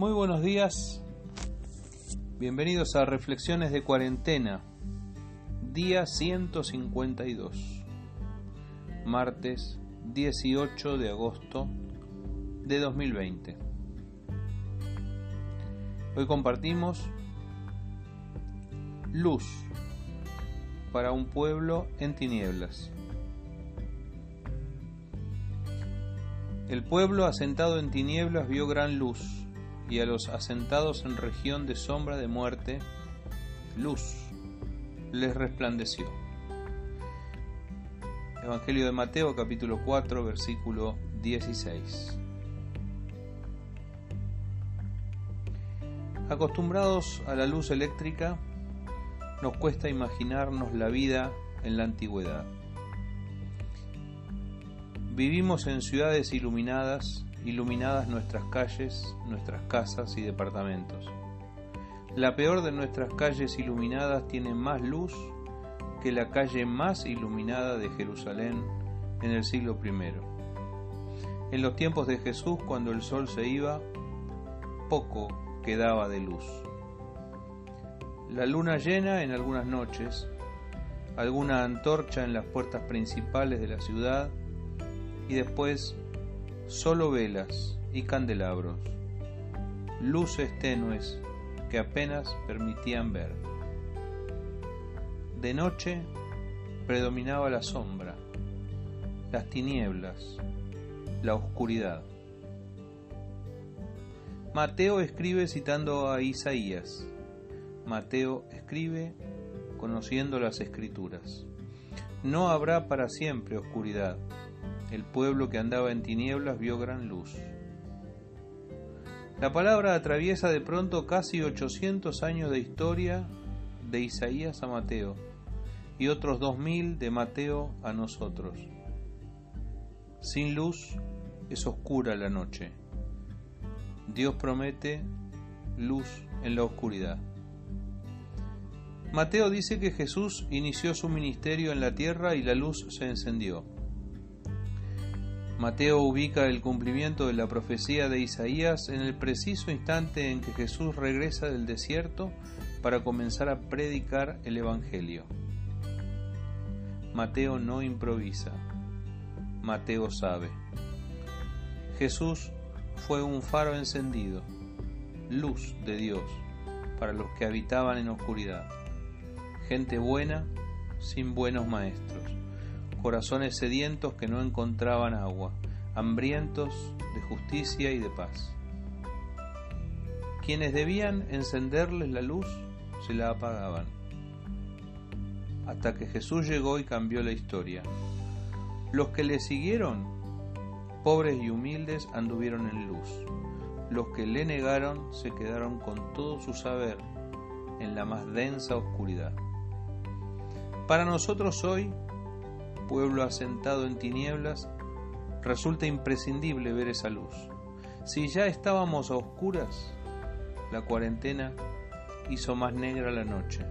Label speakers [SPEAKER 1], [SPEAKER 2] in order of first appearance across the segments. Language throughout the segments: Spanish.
[SPEAKER 1] Muy buenos días, bienvenidos a Reflexiones de Cuarentena, día 152, martes 18 de agosto de 2020. Hoy compartimos luz para un pueblo en tinieblas. El pueblo asentado en tinieblas vio gran luz y a los asentados en región de sombra de muerte, luz les resplandeció. Evangelio de Mateo capítulo 4 versículo 16. Acostumbrados a la luz eléctrica, nos cuesta imaginarnos la vida en la antigüedad. Vivimos en ciudades iluminadas iluminadas nuestras calles, nuestras casas y departamentos. La peor de nuestras calles iluminadas tiene más luz que la calle más iluminada de Jerusalén en el siglo I. En los tiempos de Jesús, cuando el sol se iba, poco quedaba de luz. La luna llena en algunas noches, alguna antorcha en las puertas principales de la ciudad y después solo velas y candelabros, luces tenues que apenas permitían ver. De noche predominaba la sombra, las tinieblas, la oscuridad. Mateo escribe citando a Isaías. Mateo escribe conociendo las escrituras. No habrá para siempre oscuridad el pueblo que andaba en tinieblas vio gran luz. La palabra atraviesa de pronto casi 800 años de historia de Isaías a Mateo y otros 2000 de Mateo a nosotros. Sin luz es oscura la noche. Dios promete luz en la oscuridad. Mateo dice que Jesús inició su ministerio en la tierra y la luz se encendió. Mateo ubica el cumplimiento de la profecía de Isaías en el preciso instante en que Jesús regresa del desierto para comenzar a predicar el Evangelio. Mateo no improvisa, Mateo sabe. Jesús fue un faro encendido, luz de Dios para los que habitaban en oscuridad, gente buena sin buenos maestros corazones sedientos que no encontraban agua, hambrientos de justicia y de paz. Quienes debían encenderles la luz se la apagaban, hasta que Jesús llegó y cambió la historia. Los que le siguieron, pobres y humildes, anduvieron en luz. Los que le negaron se quedaron con todo su saber en la más densa oscuridad. Para nosotros hoy pueblo asentado en tinieblas, resulta imprescindible ver esa luz. Si ya estábamos a oscuras, la cuarentena hizo más negra la noche.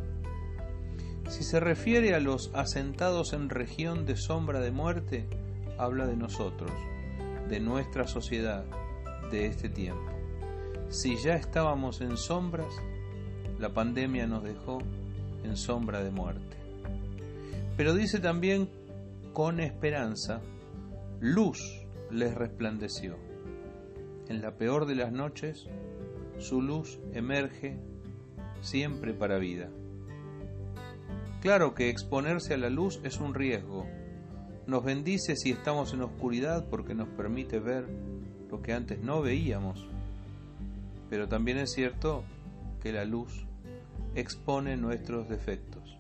[SPEAKER 1] Si se refiere a los asentados en región de sombra de muerte, habla de nosotros, de nuestra sociedad, de este tiempo. Si ya estábamos en sombras, la pandemia nos dejó en sombra de muerte. Pero dice también con esperanza, luz les resplandeció. En la peor de las noches, su luz emerge siempre para vida. Claro que exponerse a la luz es un riesgo. Nos bendice si estamos en oscuridad porque nos permite ver lo que antes no veíamos. Pero también es cierto que la luz expone nuestros defectos.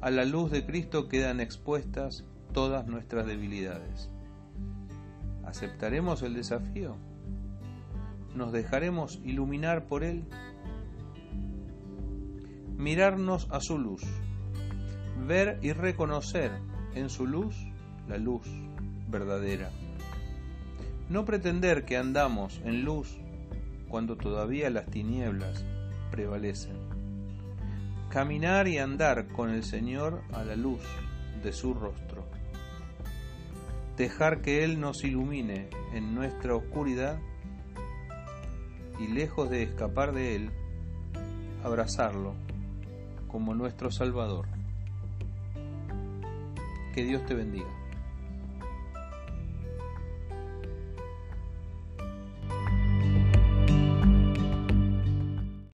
[SPEAKER 1] A la luz de Cristo quedan expuestas todas nuestras debilidades. ¿Aceptaremos el desafío? ¿Nos dejaremos iluminar por Él? Mirarnos a su luz, ver y reconocer en su luz la luz verdadera. No pretender que andamos en luz cuando todavía las tinieblas prevalecen caminar y andar con el Señor a la luz de su rostro. Dejar que Él nos ilumine en nuestra oscuridad y lejos de escapar de Él, abrazarlo como nuestro Salvador. Que Dios te bendiga.